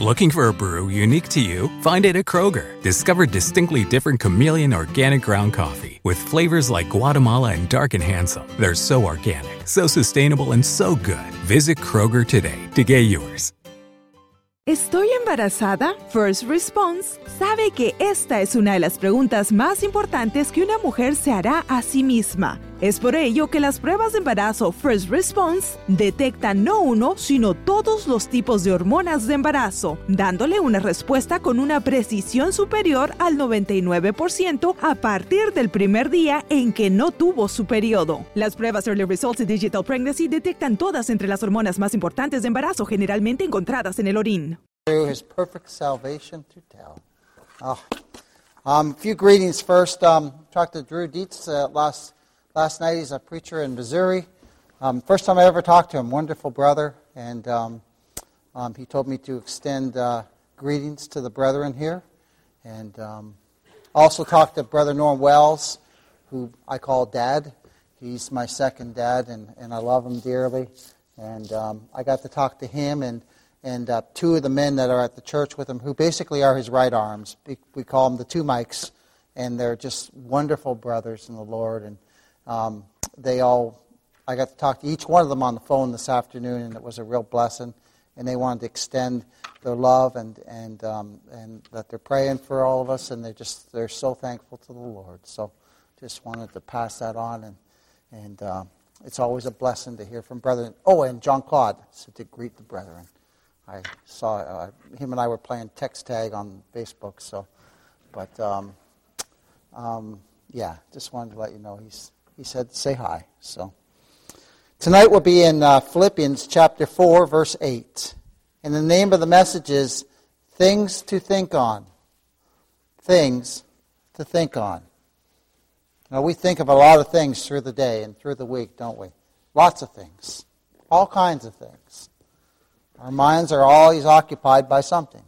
Looking for a brew unique to you? Find it at Kroger. Discover distinctly different chameleon organic ground coffee with flavors like Guatemala and Dark and Handsome. They're so organic, so sustainable, and so good. Visit Kroger today to get yours. ¿Estoy embarazada? First Response sabe que esta es una de las preguntas más importantes que una mujer se hará a sí misma. Es por ello que las pruebas de embarazo First Response detectan no uno, sino todos los tipos de hormonas de embarazo, dándole una respuesta con una precisión superior al 99% a partir del primer día en que no tuvo su periodo. Las pruebas Early Results y Digital Pregnancy detectan todas entre las hormonas más importantes de embarazo generalmente encontradas en el orín. Oh. Um, few greetings first. Um, to Drew Dietz uh, last, last night. He's a preacher in Missouri. Um, first time I ever talked to him. Wonderful brother. And um, um, he told me to extend uh, greetings to the brethren here. And um, also talked to Brother Norm Wells, who I call Dad. He's my second dad, and, and I love him dearly. And um, I got to talk to him and and uh, two of the men that are at the church with him, who basically are his right arms. We call them the two Mikes, and they're just wonderful brothers in the Lord. And um, they all, I got to talk to each one of them on the phone this afternoon, and it was a real blessing. And they wanted to extend their love and and um, and that they're praying for all of us, and they just they're so thankful to the Lord. So, just wanted to pass that on, and and uh, it's always a blessing to hear from brethren. Oh, and John Claude said to greet the brethren. I saw uh, him and I were playing text tag on Facebook. So, but um, um, yeah, just wanted to let you know he's he said say hi. So tonight we'll be in uh, Philippians chapter four, verse eight, and the name of the message is "Things to Think On." Things to think on. Now we think of a lot of things through the day and through the week, don't we? Lots of things, all kinds of things. Our minds are always occupied by something.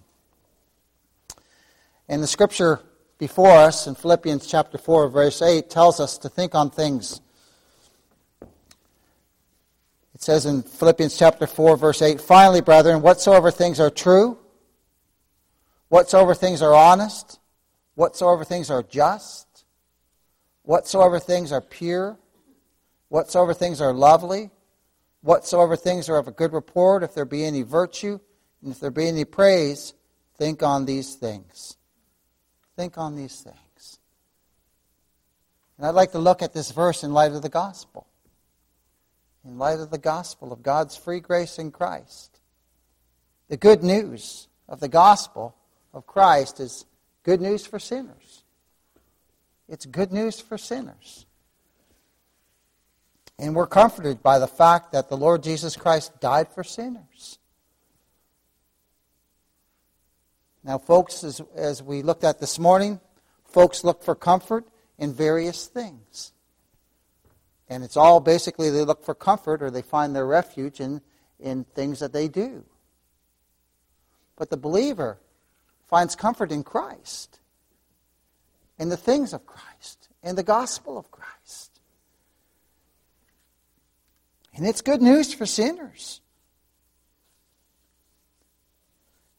And the scripture before us in Philippians chapter 4, verse 8, tells us to think on things. It says in Philippians chapter 4, verse 8, Finally, brethren, whatsoever things are true, whatsoever things are honest, whatsoever things are just, whatsoever things are pure, whatsoever things are lovely, Whatsoever things are of a good report, if there be any virtue, and if there be any praise, think on these things. Think on these things. And I'd like to look at this verse in light of the gospel. In light of the gospel of God's free grace in Christ. The good news of the gospel of Christ is good news for sinners. It's good news for sinners. And we're comforted by the fact that the Lord Jesus Christ died for sinners. Now, folks, as, as we looked at this morning, folks look for comfort in various things. And it's all basically they look for comfort or they find their refuge in, in things that they do. But the believer finds comfort in Christ, in the things of Christ, in the gospel of Christ. And it's good news for sinners.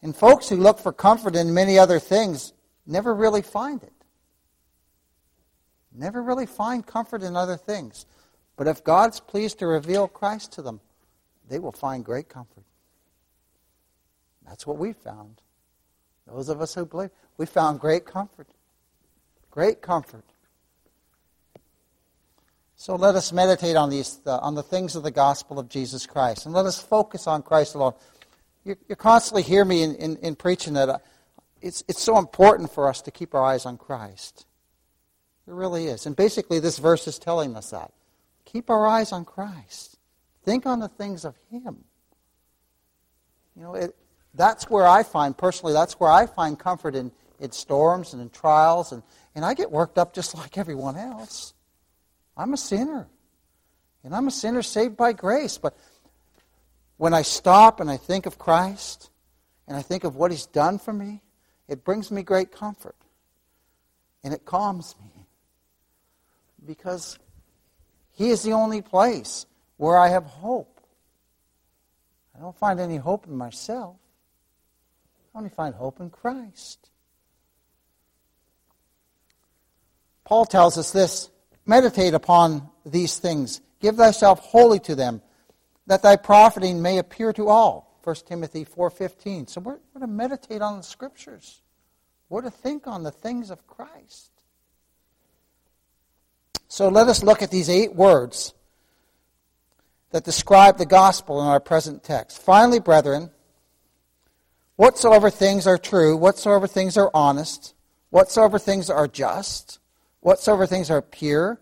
And folks who look for comfort in many other things never really find it. Never really find comfort in other things. But if God's pleased to reveal Christ to them, they will find great comfort. That's what we found. Those of us who believe, we found great comfort. Great comfort so let us meditate on these, on the things of the gospel of Jesus Christ, and let us focus on Christ alone. You, you constantly hear me in, in, in preaching that uh, it's, it's so important for us to keep our eyes on Christ. It really is. And basically, this verse is telling us that. Keep our eyes on Christ. Think on the things of Him. You know, it, that's where I find, personally, that's where I find comfort in, in storms and in trials. And, and I get worked up just like everyone else. I'm a sinner. And I'm a sinner saved by grace. But when I stop and I think of Christ and I think of what He's done for me, it brings me great comfort. And it calms me. Because He is the only place where I have hope. I don't find any hope in myself. I only find hope in Christ. Paul tells us this meditate upon these things, give thyself wholly to them, that thy profiting may appear to all. 1 Timothy 4:15. So we're, we're to meditate on the scriptures. We're to think on the things of Christ. So let us look at these eight words that describe the gospel in our present text. Finally, brethren, whatsoever things are true, whatsoever things are honest, whatsoever things are just, whatsoever things are pure,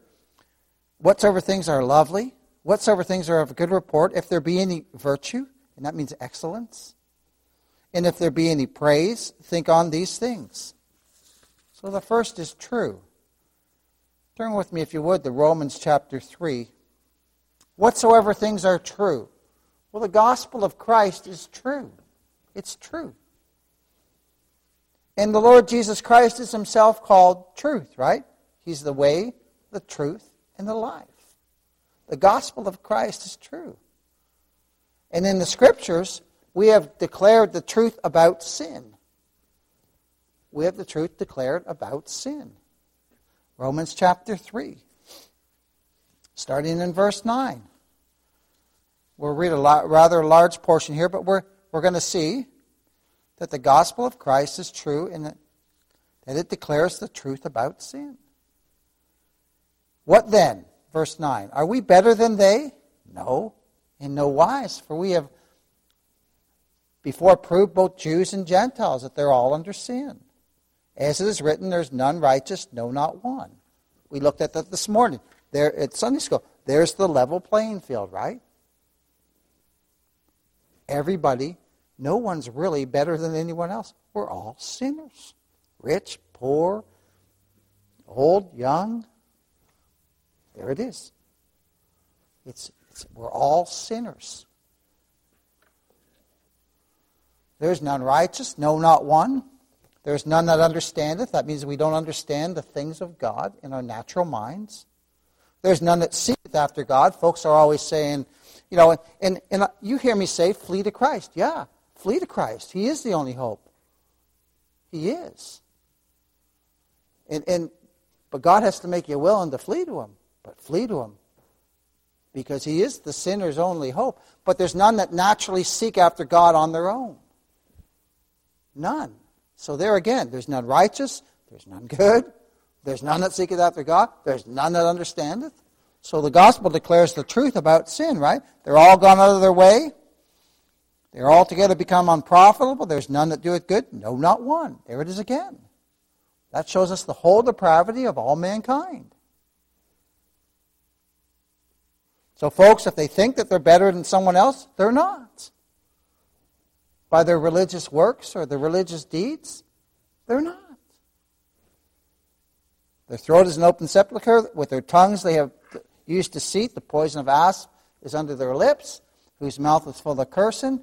whatsoever things are lovely, whatsoever things are of good report, if there be any virtue, and that means excellence, and if there be any praise, think on these things. So the first is true. Turn with me, if you would, to Romans chapter 3. Whatsoever things are true. Well, the gospel of Christ is true. It's true. And the Lord Jesus Christ is himself called truth, right? He's the way, the truth, and the life. The gospel of Christ is true. And in the scriptures, we have declared the truth about sin. We have the truth declared about sin. Romans chapter 3, starting in verse 9. We'll read a rather large portion here, but we're, we're going to see that the gospel of Christ is true and that it declares the truth about sin. What then? Verse 9. Are we better than they? No, in no wise, for we have before proved both Jews and Gentiles that they're all under sin. As it is written, there's none righteous, no, not one. We looked at that this morning. There at Sunday school. There's the level playing field, right? Everybody, no one's really better than anyone else. We're all sinners. Rich, poor, old, young, there it is. It's, it's, we're all sinners. There's none righteous, no, not one. There's none that understandeth. That means we don't understand the things of God in our natural minds. There's none that seeketh after God. Folks are always saying, you know, and, and you hear me say, flee to Christ. Yeah, flee to Christ. He is the only hope. He is. And, and, but God has to make you willing to flee to Him but flee to him because he is the sinner's only hope. But there's none that naturally seek after God on their own. None. So there again, there's none righteous, there's none good, there's none that seeketh after God, there's none that understandeth. So the gospel declares the truth about sin, right? They're all gone out of their way. They're altogether become unprofitable. There's none that doeth good. No, not one. There it is again. That shows us the whole depravity of all mankind. So, folks, if they think that they're better than someone else, they're not. By their religious works or their religious deeds, they're not. Their throat is an open sepulchre. With their tongues they have used deceit. The poison of asp is under their lips, whose mouth is full of cursing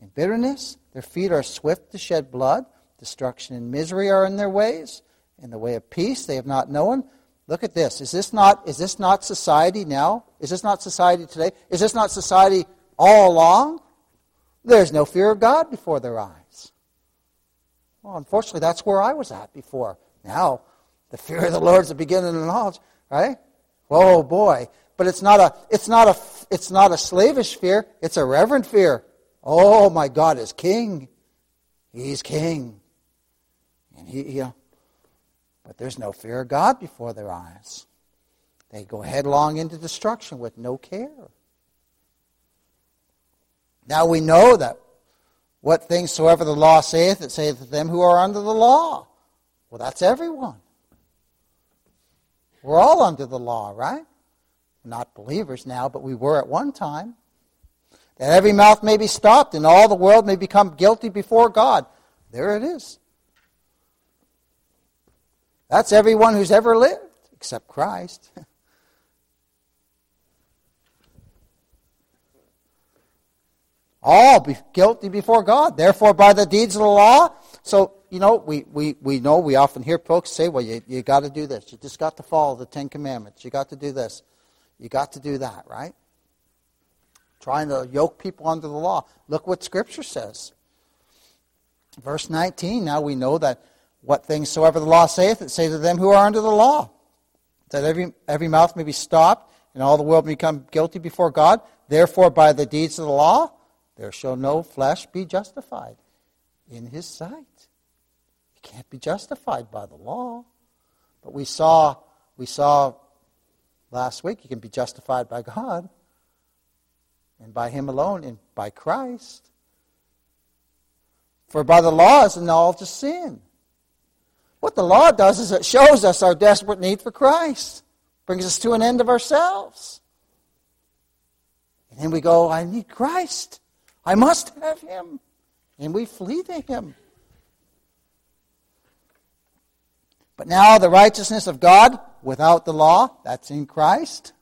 and bitterness. Their feet are swift to shed blood. Destruction and misery are in their ways. In the way of peace they have not known. Look at this. Is this not, is this not society now? Is this not society today? Is this not society all along? There's no fear of God before their eyes. Well, unfortunately, that's where I was at before. Now, the fear of the Lord is the beginning of knowledge, right? Oh boy. But it's not a it's not a it's not a slavish fear, it's a reverent fear. Oh my God is king. He's king. And he, you know, but there's no fear of God before their eyes. They go headlong into destruction with no care. Now we know that what things soever the law saith, it saith to them who are under the law. Well, that's everyone. We're all under the law, right? Not believers now, but we were at one time. That every mouth may be stopped and all the world may become guilty before God. There it is. That's everyone who's ever lived, except Christ. All be guilty before God. Therefore, by the deeds of the law. So, you know, we, we, we know, we often hear folks say, well, you, you got to do this. You just got to follow the Ten Commandments. You got to do this. You got to do that, right? Trying to yoke people under the law. Look what Scripture says. Verse 19, now we know that what things soever the law saith, it say to them who are under the law, that every, every mouth may be stopped, and all the world become guilty before God. Therefore, by the deeds of the law, there shall no flesh be justified in his sight. You can't be justified by the law. But we saw, we saw last week you can be justified by God and by him alone and by Christ. For by the law is knowledge of sin. What the law does is it shows us our desperate need for Christ, brings us to an end of ourselves. And then we go, I need Christ. I must have him. And we flee to him. But now the righteousness of God without the law, that's in Christ.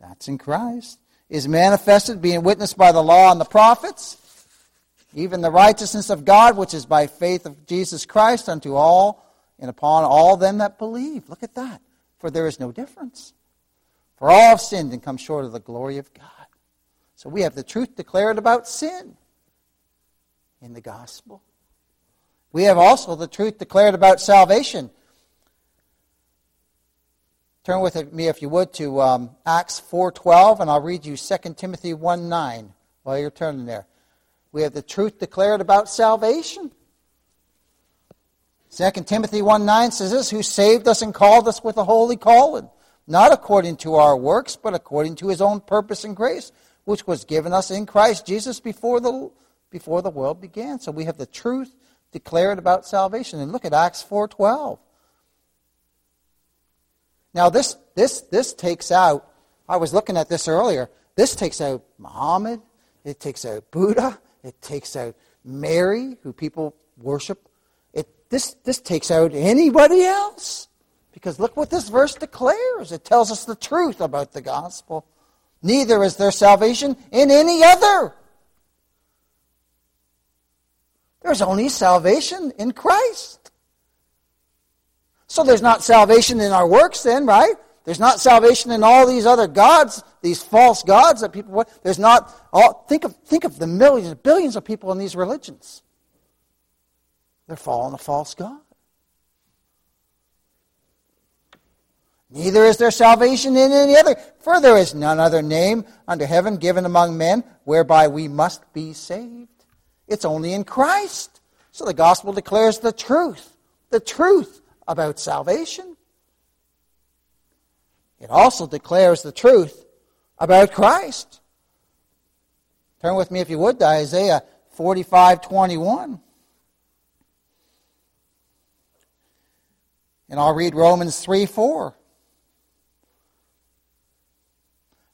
That's in Christ. Is manifested, being witnessed by the law and the prophets even the righteousness of God, which is by faith of Jesus Christ unto all and upon all them that believe. Look at that. For there is no difference. For all have sinned and come short of the glory of God. So we have the truth declared about sin in the gospel. We have also the truth declared about salvation. Turn with me, if you would, to um, Acts 4.12, and I'll read you 2 Timothy 1.9 while you're turning there. We have the truth declared about salvation. 2 Timothy 1 9 says this Who saved us and called us with a holy calling, not according to our works, but according to his own purpose and grace, which was given us in Christ Jesus before the, before the world began. So we have the truth declared about salvation. And look at Acts 4.12. Now this, this, this takes out, I was looking at this earlier, this takes out Muhammad, it takes out Buddha, it takes out Mary, who people worship. It, this, this takes out anybody else. Because look what this verse declares. It tells us the truth about the gospel. Neither is there salvation in any other. There's only salvation in Christ. So there's not salvation in our works then, right? There's not salvation in all these other gods, these false gods that people. There's not. All, think of think of the millions, billions of people in these religions. They're following a false god. Neither is there salvation in any other, for there is none other name under heaven given among men whereby we must be saved. It's only in Christ. So the gospel declares the truth, the truth about salvation. It also declares the truth about Christ. Turn with me, if you would, to Isaiah 45 21. And I'll read Romans 3 4.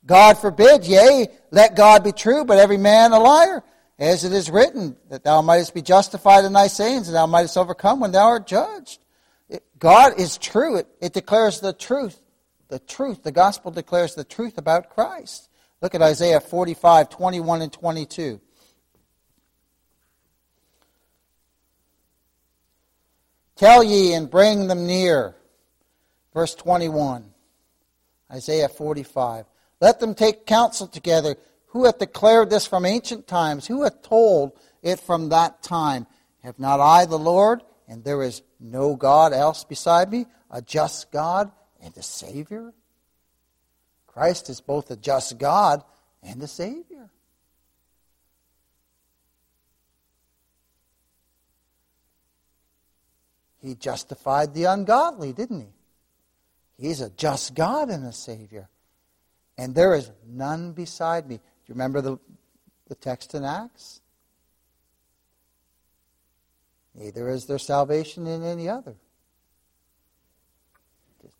God forbid, yea, let God be true, but every man a liar, as it is written, that thou mightest be justified in thy sayings, and thou mightest overcome when thou art judged. It, God is true. It, it declares the truth the truth. The gospel declares the truth about Christ. Look at Isaiah 45, 21 and 22. Tell ye and bring them near. Verse 21. Isaiah 45. Let them take counsel together. Who hath declared this from ancient times? Who hath told it from that time? Have not I the Lord, and there is no God else beside me, a just God and a Savior. Christ is both a just God and a Savior. He justified the ungodly, didn't he? He's a just God and a Savior. And there is none beside me. Do you remember the, the text in Acts? Neither is there salvation in any other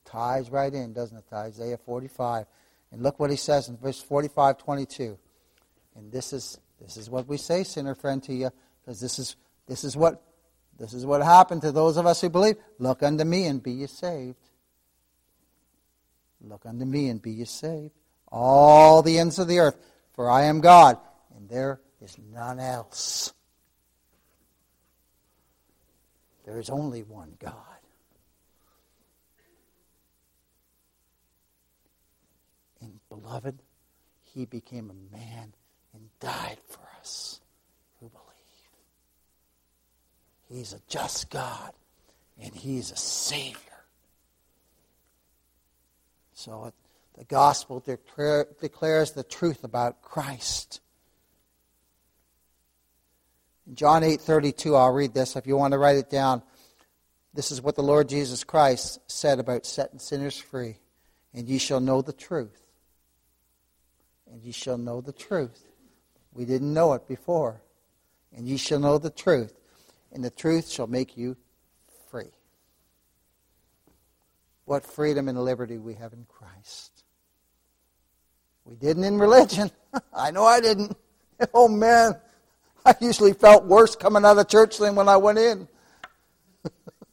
ties right in, doesn't it, Isaiah 45. And look what he says in verse 45, 22. And this is, this is what we say, sinner friend, to you, because this is, this, is what, this is what happened to those of us who believe. Look unto me and be ye saved. Look unto me and be ye saved. All the ends of the earth, for I am God, and there is none else. There is only one God. Beloved, he became a man and died for us who believe. He's a just God, and He's a Savior. So the gospel declare, declares the truth about Christ. In John 8:32, I'll read this if you want to write it down. This is what the Lord Jesus Christ said about setting sinners free. And ye shall know the truth. And ye shall know the truth. We didn't know it before. And ye shall know the truth. And the truth shall make you free. What freedom and liberty we have in Christ. We didn't in religion. I know I didn't. Oh man, I usually felt worse coming out of church than when I went in.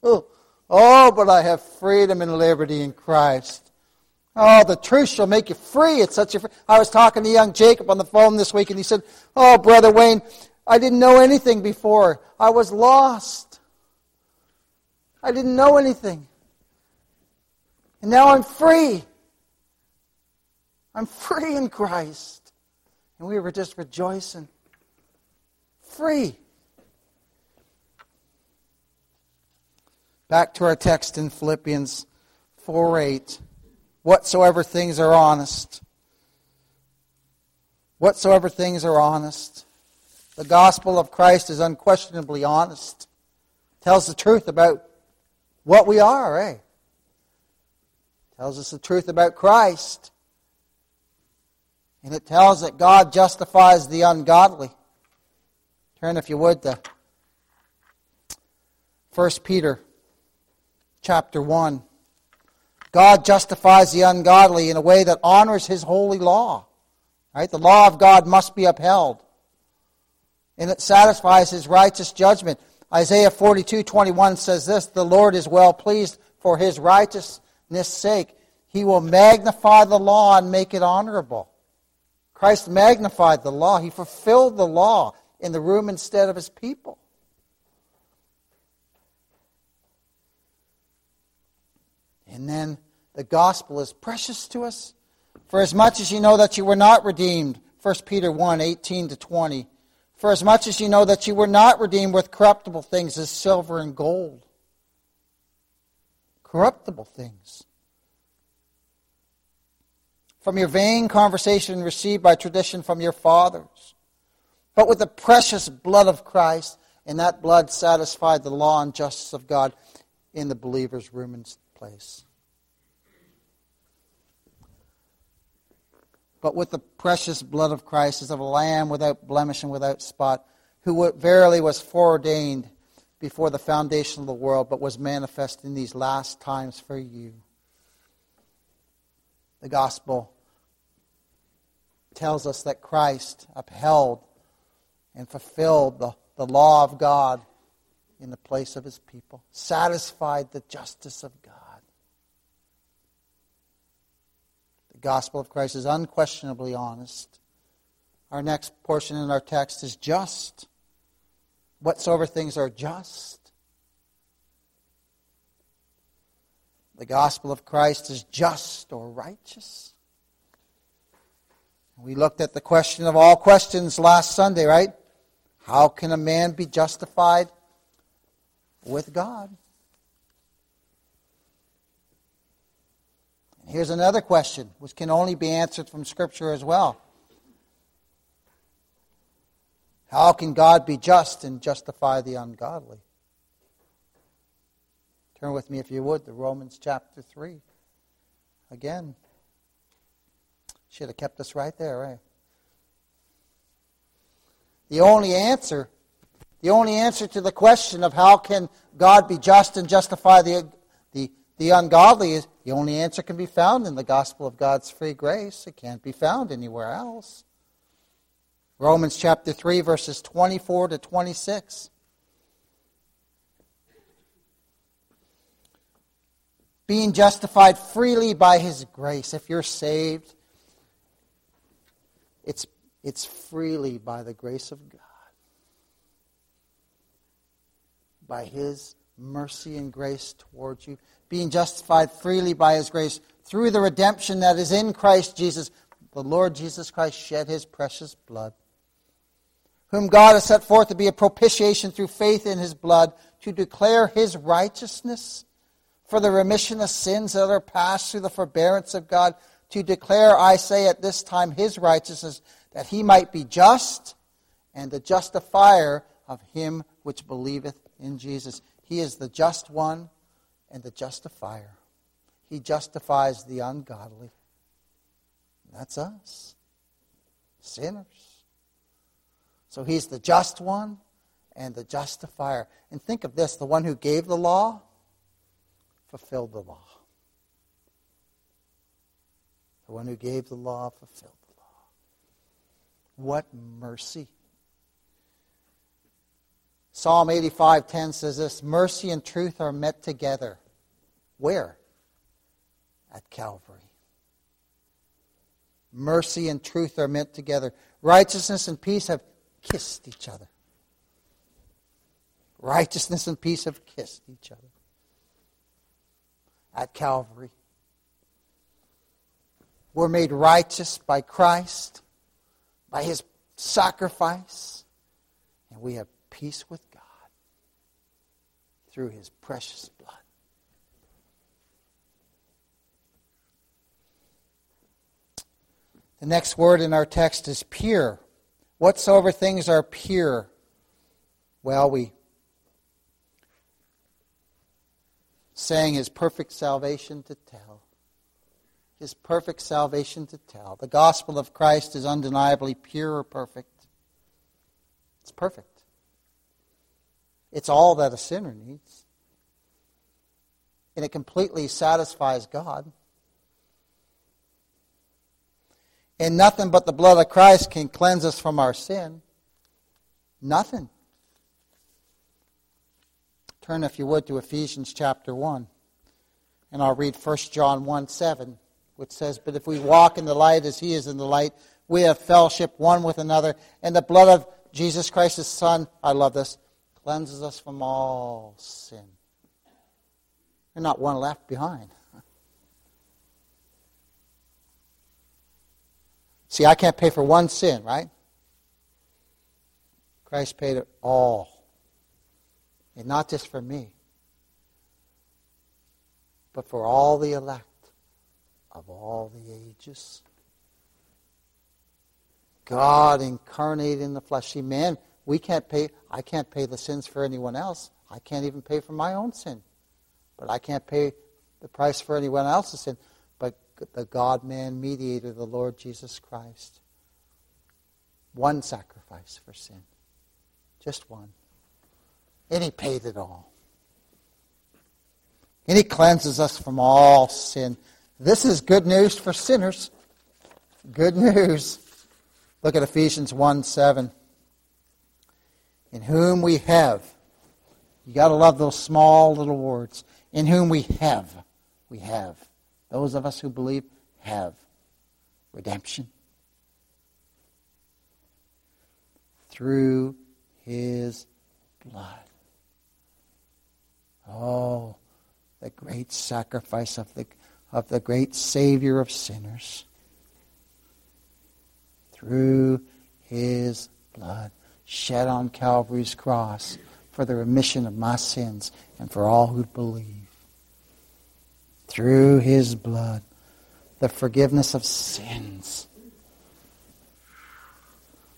oh, but I have freedom and liberty in Christ. Oh, the truth shall make you free. It's such a. Free. I was talking to young Jacob on the phone this week, and he said, "Oh, brother Wayne, I didn't know anything before. I was lost. I didn't know anything, and now I'm free. I'm free in Christ." And we were just rejoicing free. Back to our text in Philippians 4 8. Whatsoever things are honest. Whatsoever things are honest. The gospel of Christ is unquestionably honest. Tells the truth about what we are, eh? Tells us the truth about Christ. And it tells that God justifies the ungodly. Turn, if you would, to 1 Peter chapter 1. God justifies the ungodly in a way that honors his holy law. Right? The law of God must be upheld. And it satisfies his righteous judgment. Isaiah 42, 21 says this, The Lord is well pleased for his righteousness' sake. He will magnify the law and make it honorable. Christ magnified the law. He fulfilled the law in the room instead of his people. And then the gospel is precious to us. For as much as you know that you were not redeemed, 1 Peter 1 18 to 20. For as much as you know that you were not redeemed with corruptible things as silver and gold. Corruptible things. From your vain conversation received by tradition from your fathers but with the precious blood of Christ, and that blood satisfied the law and justice of God in the believer's room and place. But with the precious blood of Christ as of a lamb without blemish and without spot, who verily was foreordained before the foundation of the world, but was manifest in these last times for you. The gospel tells us that Christ upheld and fulfilled the, the law of God in the place of his people, satisfied the justice of God. The gospel of Christ is unquestionably honest. Our next portion in our text is just. Whatsoever things are just. The gospel of Christ is just or righteous. We looked at the question of all questions last Sunday, right? How can a man be justified with God? And here's another question, which can only be answered from Scripture as well. How can God be just and justify the ungodly? Turn with me, if you would, to Romans chapter 3. Again. Should have kept us right there, right? The only answer, the only answer to the question of how can God be just and justify the, the, the ungodly is the only answer can be found in the gospel of God's free grace. It can't be found anywhere else. Romans chapter 3, verses 24 to 26. Being justified freely by his grace. If you're saved, it's it's freely by the grace of God, by His mercy and grace towards you, being justified freely by His grace through the redemption that is in Christ Jesus. The Lord Jesus Christ shed His precious blood whom God has set forth to be a propitiation through faith in his blood, to declare his righteousness for the remission of sins that are past through the forbearance of God, to declare, I say at this time, his righteousness, that he might be just and the justifier of him which believeth in Jesus. He is the just one and the justifier. He justifies the ungodly. That's us, sinners. So he's the just one and the justifier. And think of this the one who gave the law fulfilled the law. The one who gave the law fulfilled the law. What mercy. Psalm 85:10 says this, mercy and truth are met together. Where? At Calvary. Mercy and truth are met together. Righteousness and peace have kissed each other. Righteousness and peace have kissed each other at Calvary. We're made righteous by Christ, by his sacrifice, and we have peace with God through his precious blood. The next word in our text is pure. Whatsoever things are pure, well, we sang his perfect salvation to tell. His perfect salvation to tell. The gospel of Christ is undeniably pure or perfect. It's perfect. It's all that a sinner needs. And it completely satisfies God. And nothing but the blood of Christ can cleanse us from our sin. Nothing. Turn, if you would, to Ephesians chapter 1. And I'll read 1 John 1 7, which says, But if we walk in the light as he is in the light, we have fellowship one with another, and the blood of Jesus Christ, his Son, I love this, cleanses us from all sin. There's not one left behind. See, I can't pay for one sin, right? Christ paid it all. And not just for me, but for all the elect of all the ages. God incarnate in the flesh. See, man, we can't pay, I can't pay the sins for anyone else. I can't even pay for my own sin. But I can't pay the price for anyone else's sin the God man mediator, the Lord Jesus Christ. One sacrifice for sin. Just one. And he paid it all. And he cleanses us from all sin. This is good news for sinners. Good news. Look at Ephesians 1 7. In whom we have, you got to love those small little words. In whom we have, we have those of us who believe have redemption through his blood. Oh, the great sacrifice of the, of the great Savior of sinners. Through his blood shed on Calvary's cross for the remission of my sins and for all who believe through his blood the forgiveness of sins.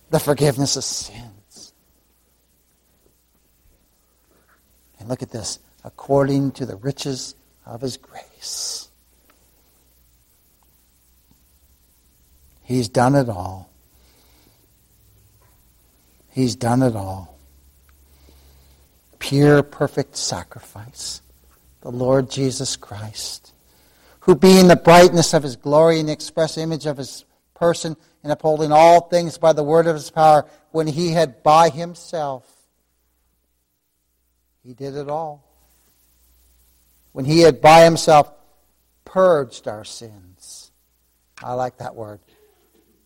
The forgiveness of sins. And look at this according to the riches of his grace. He's done it all. He's done it all. Pure, perfect sacrifice the Lord Jesus Christ, who being the brightness of his glory and the express image of his person, and upholding all things by the word of his power, when he had by himself, he did it all. When he had by himself purged our sins. I like that word.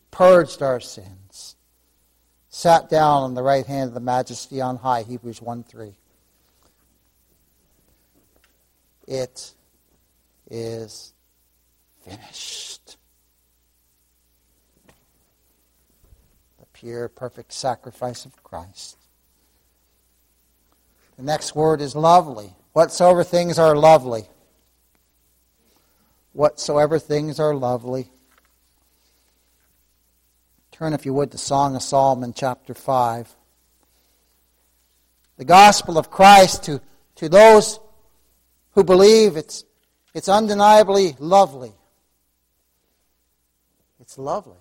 Purged our sins. Sat down on the right hand of the majesty on high, Hebrews 1 3. It is finished. The pure, perfect sacrifice of Christ. The next word is lovely. Whatsoever things are lovely. Whatsoever things are lovely. Turn, if you would, to Song of Solomon, chapter 5. The gospel of Christ to, to those who believe, it's, it's undeniably lovely. It's lovely.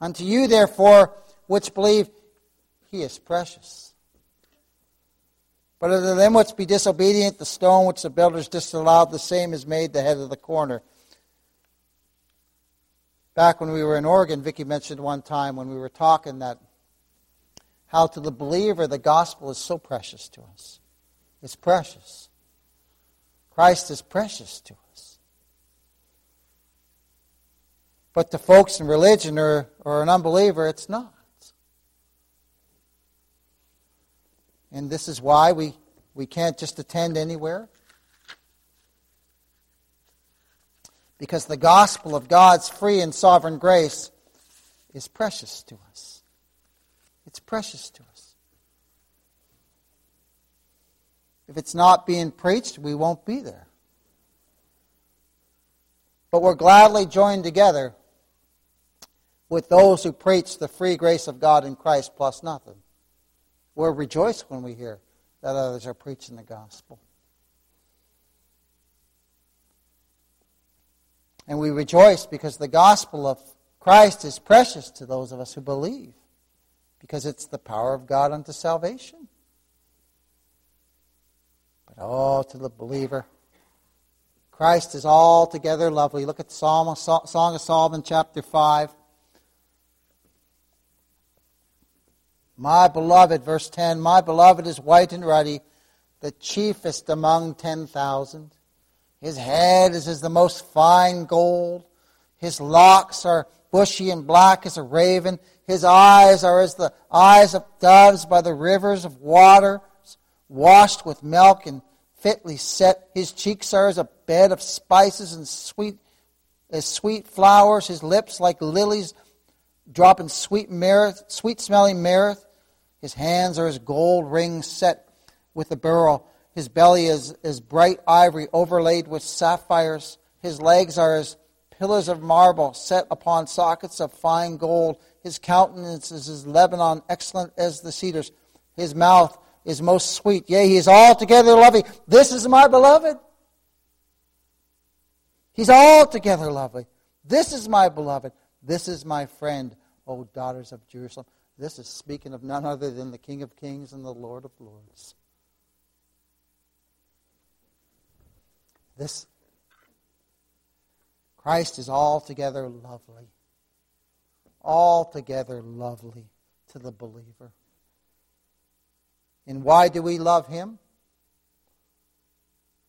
Unto you, therefore, which believe, he is precious. But unto them which be disobedient, the stone which the builders disallowed, the same is made the head of the corner. Back when we were in Oregon, Vicki mentioned one time when we were talking that how to the believer the gospel is so precious to us. It's precious. Christ is precious to us. But to folks in religion or, or an unbeliever, it's not. And this is why we, we can't just attend anywhere. because the gospel of God's free and sovereign grace is precious to us. It's precious to us. If it's not being preached, we won't be there. But we're gladly joined together with those who preach the free grace of God in Christ plus nothing. We're rejoiced when we hear that others are preaching the gospel. And we rejoice because the gospel of Christ is precious to those of us who believe, because it's the power of God unto salvation. But oh, to the believer, Christ is altogether lovely. Look at Psalm, Song of Solomon, chapter 5. My beloved, verse 10, my beloved is white and ruddy, the chiefest among ten thousand. His head is as the most fine gold. His locks are bushy and black as a raven. His eyes are as the eyes of doves by the rivers of water, washed with milk and fitly set. His cheeks are as a bed of spices and sweet as sweet flowers. His lips like lilies dropping sweet myrrh, sweet smelling myrrh. His hands are as gold rings set with a beryl. His belly is, is bright ivory overlaid with sapphires. His legs are as pillars of marble set upon sockets of fine gold. His countenance is as Lebanon, excellent as the cedars. His mouth is most sweet. Yea, he is altogether lovely. This is my beloved. He's altogether lovely. This is my beloved. This is my friend, O daughters of Jerusalem. This is speaking of none other than the King of kings and the Lord of lords. This Christ is altogether lovely. Altogether lovely to the believer. And why do we love him?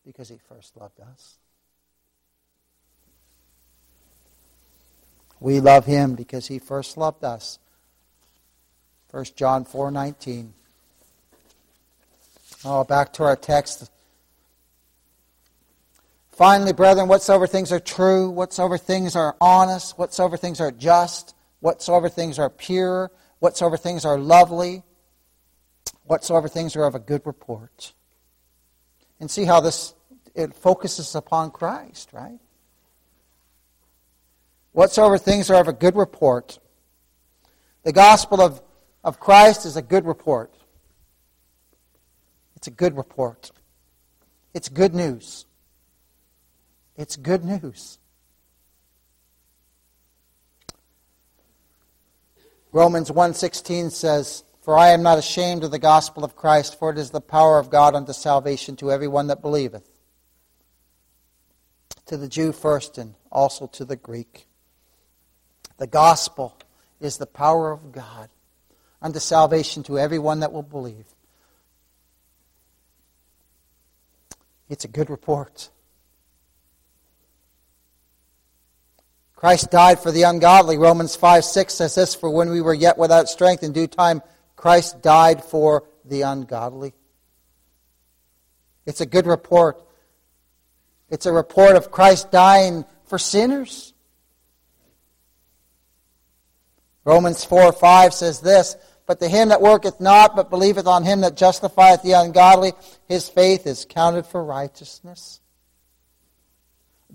Because he first loved us. We love him because he first loved us. 1 John 4:19. Oh, back to our text Finally, brethren, whatsoever things are true, whatsoever things are honest, whatsoever things are just, whatsoever things are pure, whatsoever things are lovely, whatsoever things are of a good report. And see how this it focuses upon Christ, right? Whatsoever things are of a good report. The gospel of, of Christ is a good report. It's a good report. It's good news. It's good news. Romans 1:16 says, "For I am not ashamed of the gospel of Christ, for it is the power of God unto salvation to everyone that believeth, to the Jew first and also to the Greek." The gospel is the power of God unto salvation to everyone that will believe. It's a good report. Christ died for the ungodly. Romans 5 6 says this For when we were yet without strength, in due time, Christ died for the ungodly. It's a good report. It's a report of Christ dying for sinners. Romans 4 5 says this But to him that worketh not, but believeth on him that justifieth the ungodly, his faith is counted for righteousness.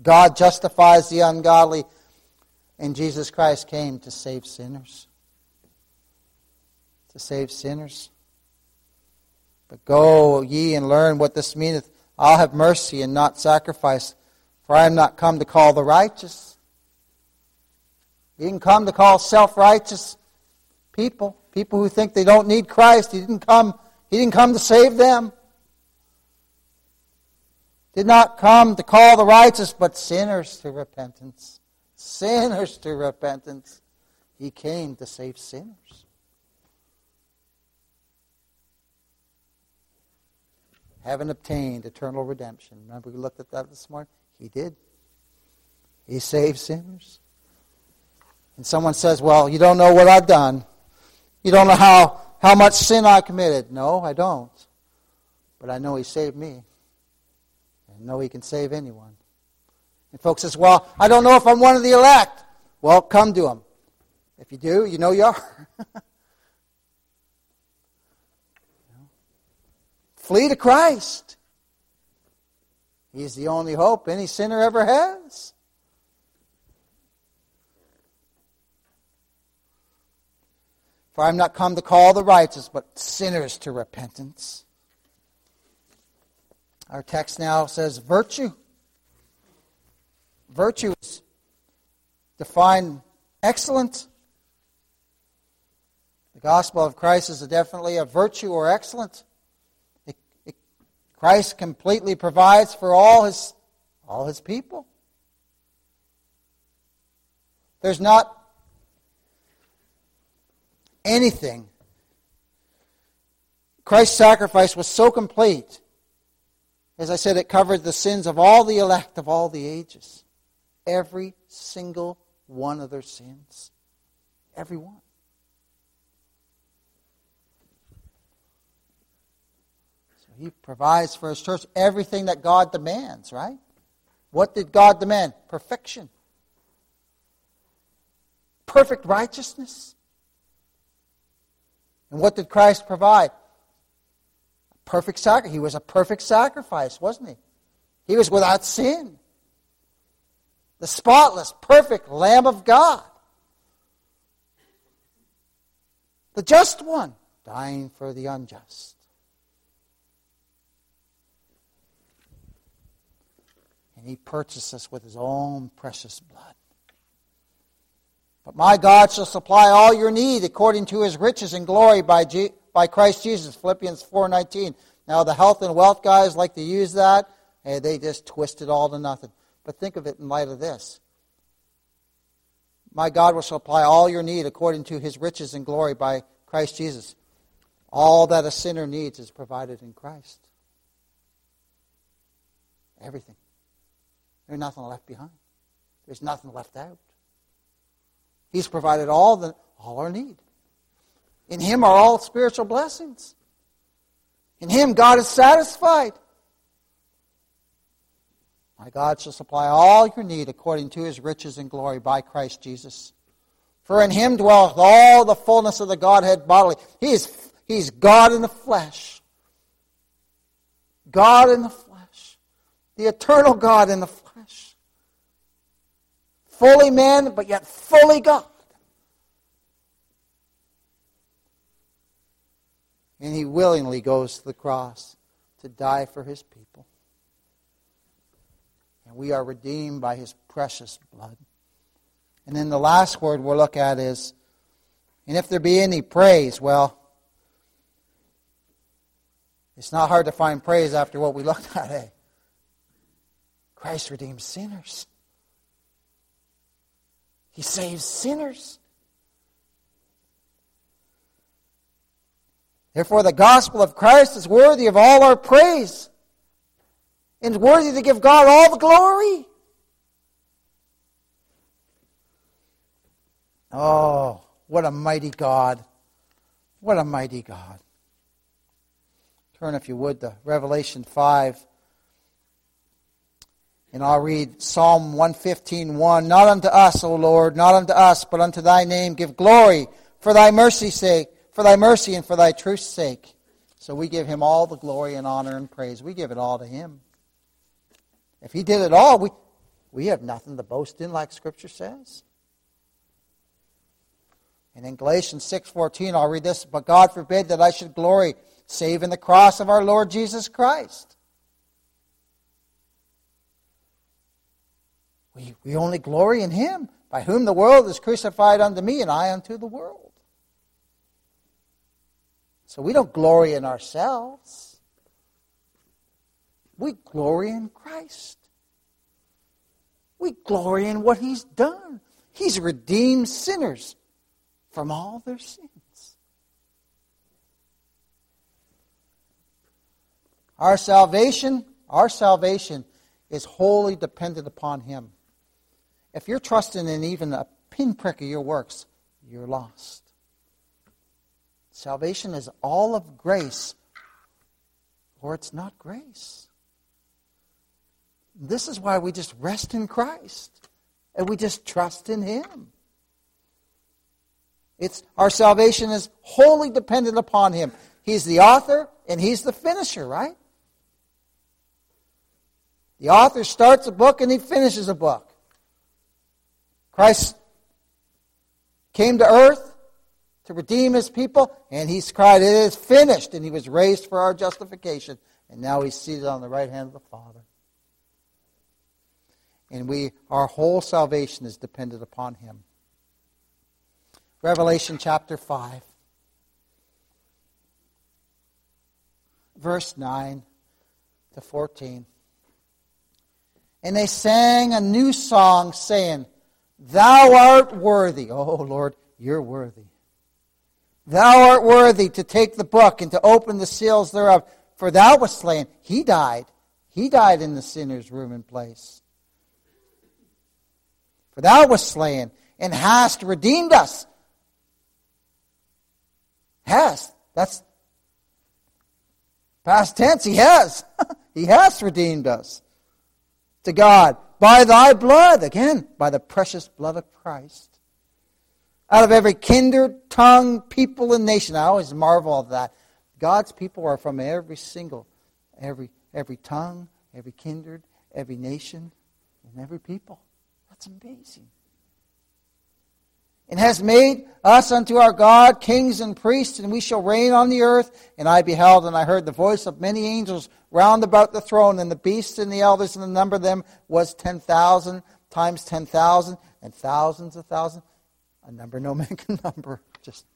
God justifies the ungodly, and Jesus Christ came to save sinners. To save sinners. But go ye and learn what this meaneth. I'll have mercy and not sacrifice, for I am not come to call the righteous. He didn't come to call self righteous people, people who think they don't need Christ. He didn't come, he didn't come to save them. Did not come to call the righteous, but sinners to repentance. Sinners to repentance. He came to save sinners. Having obtained eternal redemption. Remember we looked at that this morning? He did. He saved sinners. And someone says, Well, you don't know what I've done. You don't know how, how much sin I committed. No, I don't. But I know He saved me. And know He can save anyone. And folks says, Well, I don't know if I'm one of the elect. Well, come to Him. If you do, you know you are. Flee to Christ. He's the only hope any sinner ever has. For I am not come to call the righteous, but sinners to repentance. Our text now says virtue. Virtue is defined excellent. The gospel of Christ is definitely a virtue or excellent. It, it, Christ completely provides for all his, all his people. There's not anything. Christ's sacrifice was so complete. As I said, it covered the sins of all the elect of all the ages. Every single one of their sins. Every one. So he provides for his church everything that God demands, right? What did God demand? Perfection. Perfect righteousness. And what did Christ provide? Perfect sacrifice. He was a perfect sacrifice, wasn't he? He was without sin. The spotless, perfect Lamb of God. The just one, dying for the unjust. And he purchased us with his own precious blood. But my God shall supply all your need according to his riches and glory by, by Christ Jesus. Philippians 4.19. Now the health and wealth guys like to use that. and they just twist it all to nothing. But think of it in light of this. My God will supply all your need according to his riches and glory by Christ Jesus. All that a sinner needs is provided in Christ. Everything. There's nothing left behind. There's nothing left out. He's provided all, the, all our need. In Him are all spiritual blessings. In Him, God is satisfied. My God shall supply all your need according to His riches and glory by Christ Jesus. For in Him dwelleth all the fullness of the Godhead bodily. He is, he's God in the flesh. God in the flesh. The eternal God in the flesh fully man, but yet fully God. And he willingly goes to the cross to die for his people. We are redeemed by his precious blood. And then the last word we'll look at is, and if there be any praise, well, it's not hard to find praise after what we looked at, eh? Christ redeems sinners. He saves sinners. Therefore, the gospel of Christ is worthy of all our praise and worthy to give God all the glory. Oh, what a mighty God. What a mighty God. Turn, if you would, to Revelation 5. And I'll read Psalm 115, 1. Not unto us, O Lord, not unto us, but unto thy name give glory for thy mercy's sake, for thy mercy and for thy truth's sake. So we give him all the glory and honor and praise. We give it all to him. If he did it all, we, we have nothing to boast in, like Scripture says. And in Galatians 6.14, I'll read this, But God forbid that I should glory, save in the cross of our Lord Jesus Christ We, we only glory in him, by whom the world is crucified unto me, and I unto the world. So we don't glory in ourselves. We glory in Christ. We glory in what he's done. He's redeemed sinners from all their sins. Our salvation, our salvation is wholly dependent upon him. If you're trusting in even a pinprick of your works, you're lost. Salvation is all of grace, or it's not grace. This is why we just rest in Christ and we just trust in Him. It's, our salvation is wholly dependent upon Him. He's the author and He's the finisher, right? The author starts a book and he finishes a book. Christ came to earth to redeem his people, and he's cried, It is finished. And he was raised for our justification. And now he's seated on the right hand of the Father. And we our whole salvation is dependent upon him. Revelation chapter 5. Verse 9 to 14. And they sang a new song, saying, Thou art worthy. Oh, Lord, you're worthy. Thou art worthy to take the book and to open the seals thereof. For thou wast slain. He died. He died in the sinner's room and place. For thou wast slain and hast redeemed us. Has. That's past tense. He has. he has redeemed us to God by thy blood, again, by the precious blood of Christ. Out of every kindred, tongue, people, and nation. I always marvel at that. God's people are from every single, every, every tongue, every kindred, every nation, and every people. That's amazing and has made us unto our God kings and priests, and we shall reign on the earth. And I beheld, and I heard the voice of many angels round about the throne, and the beasts and the elders, and the number of them was ten thousand times ten thousand, and thousands of thousands. A number no man can number. Just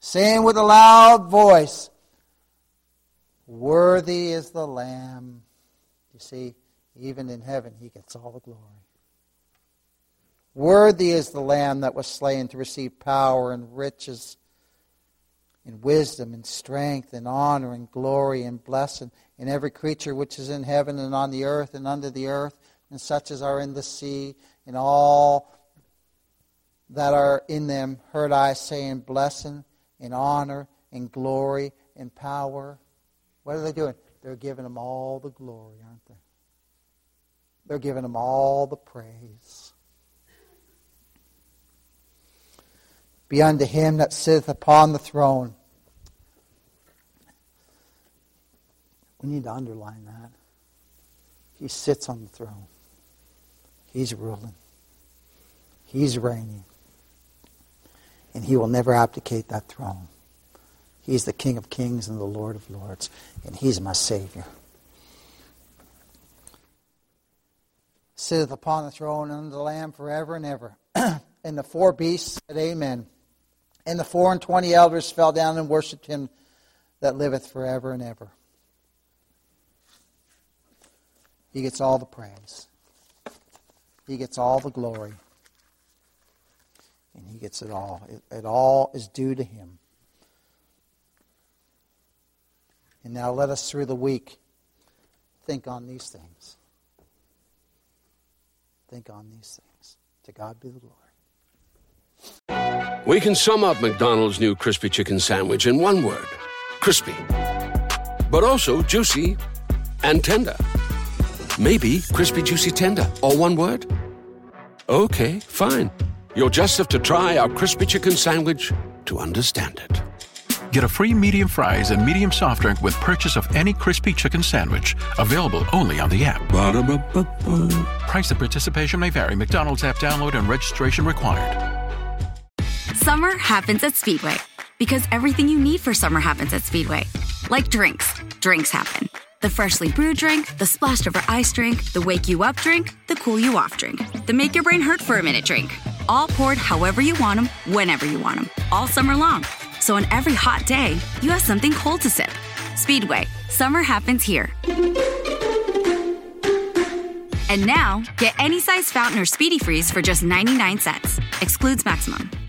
saying with a loud voice, Worthy is the Lamb. You see, even in heaven, he gets all the glory. Worthy is the Lamb that was slain to receive power and riches and wisdom and strength and honor and glory and blessing in every creature which is in heaven and on the earth and under the earth and such as are in the sea and all that are in them heard I saying blessing and honor and glory and power. What are they doing? They're giving them all the glory, aren't they? They're giving him all the praise. be unto him that sitteth upon the throne. We need to underline that. He sits on the throne. He's ruling. He's reigning. And he will never abdicate that throne. He's the King of kings and the Lord of lords. And he's my Savior. Sitteth upon the throne and the Lamb forever and ever. and the four beasts said, Amen. And the four and twenty elders fell down and worshipped him that liveth forever and ever. He gets all the praise. He gets all the glory. And he gets it all. It, it all is due to him. And now let us through the week think on these things. Think on these things. To God be the glory. We can sum up McDonald's new crispy chicken sandwich in one word crispy, but also juicy and tender. Maybe crispy, juicy, tender, all one word? Okay, fine. You'll just have to try our crispy chicken sandwich to understand it. Get a free medium fries and medium soft drink with purchase of any crispy chicken sandwich. Available only on the app. Ba-da-ba-ba-ba. Price of participation may vary. McDonald's app download and registration required. Summer happens at Speedway because everything you need for summer happens at Speedway. Like drinks, drinks happen. The freshly brewed drink, the splashed over ice drink, the wake you up drink, the cool you off drink, the make your brain hurt for a minute drink. All poured however you want them, whenever you want them, all summer long. So on every hot day, you have something cold to sip. Speedway, summer happens here. And now, get any size fountain or speedy freeze for just 99 cents. Excludes maximum.